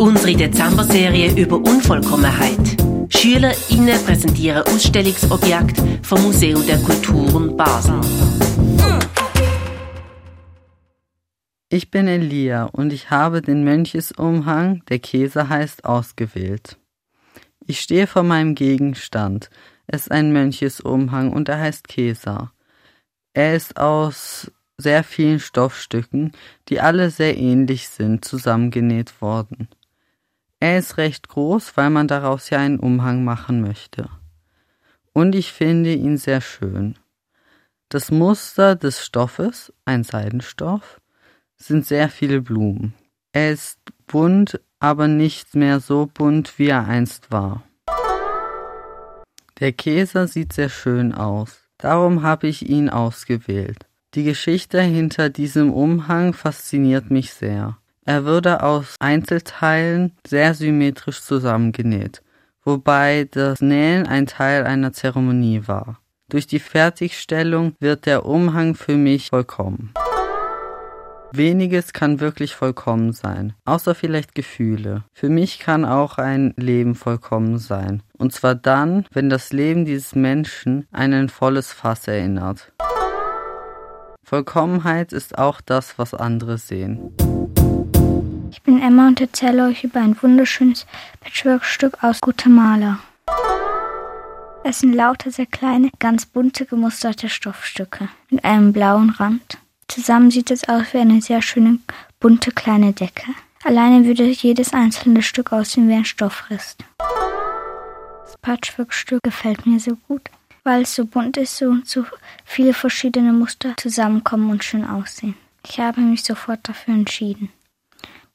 Unsere Dezember-Serie über Unvollkommenheit. SchülerInnen präsentieren Ausstellungsobjekte vom Museum der Kulturen Basel. Ich bin Elia und ich habe den Mönchesumhang, der Käse heißt, ausgewählt. Ich stehe vor meinem Gegenstand. Es ist ein Mönchesumhang und er heißt Käser. Er ist aus sehr vielen Stoffstücken, die alle sehr ähnlich sind, zusammengenäht worden. Er ist recht groß, weil man daraus ja einen Umhang machen möchte. Und ich finde ihn sehr schön. Das Muster des Stoffes, ein Seidenstoff, sind sehr viele Blumen. Er ist bunt, aber nicht mehr so bunt, wie er einst war. Der Käser sieht sehr schön aus. Darum habe ich ihn ausgewählt. Die Geschichte hinter diesem Umhang fasziniert mich sehr. Er wurde aus Einzelteilen sehr symmetrisch zusammengenäht, wobei das Nähen ein Teil einer Zeremonie war. Durch die Fertigstellung wird der Umhang für mich vollkommen. Weniges kann wirklich vollkommen sein, außer vielleicht Gefühle. Für mich kann auch ein Leben vollkommen sein. Und zwar dann, wenn das Leben dieses Menschen an ein volles Fass erinnert. Vollkommenheit ist auch das, was andere sehen. Ich bin Emma und erzähle euch über ein wunderschönes Patchwork-Stück aus Guatemala. Es sind lauter sehr kleine, ganz bunte gemusterte Stoffstücke mit einem blauen Rand. Zusammen sieht es aus wie eine sehr schöne, bunte kleine Decke. Alleine würde jedes einzelne Stück aussehen wie ein Stoffrest. Das Patchwork-Stück gefällt mir so gut, weil es so bunt ist und so viele verschiedene Muster zusammenkommen und schön aussehen. Ich habe mich sofort dafür entschieden.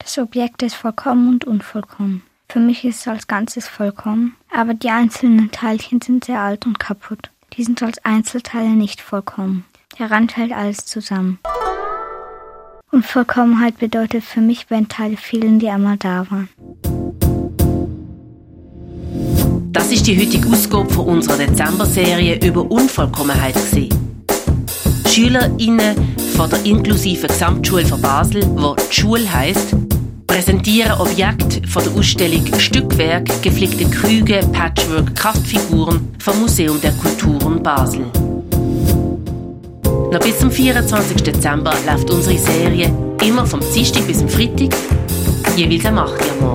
Das Objekt ist vollkommen und unvollkommen. Für mich ist es als Ganzes vollkommen, aber die einzelnen Teilchen sind sehr alt und kaputt. Die sind als Einzelteile nicht vollkommen. Der Rand hält alles zusammen. Unvollkommenheit bedeutet für mich, wenn Teile fehlen, die einmal da waren. Das ist die heutige Ausgabe von unserer Dezember-Serie über Unvollkommenheit. SchülerInnen von der inklusiven Gesamtschule von Basel, wo die Schule heisst, präsentieren Objekte von der Ausstellung Stückwerk, geflickte Krüge, Patchwork, Kraftfiguren vom Museum der Kulturen Basel. Noch bis zum 24. Dezember läuft unsere Serie immer vom Dienstag bis zum Freitag, jeweils am 8 Uhr.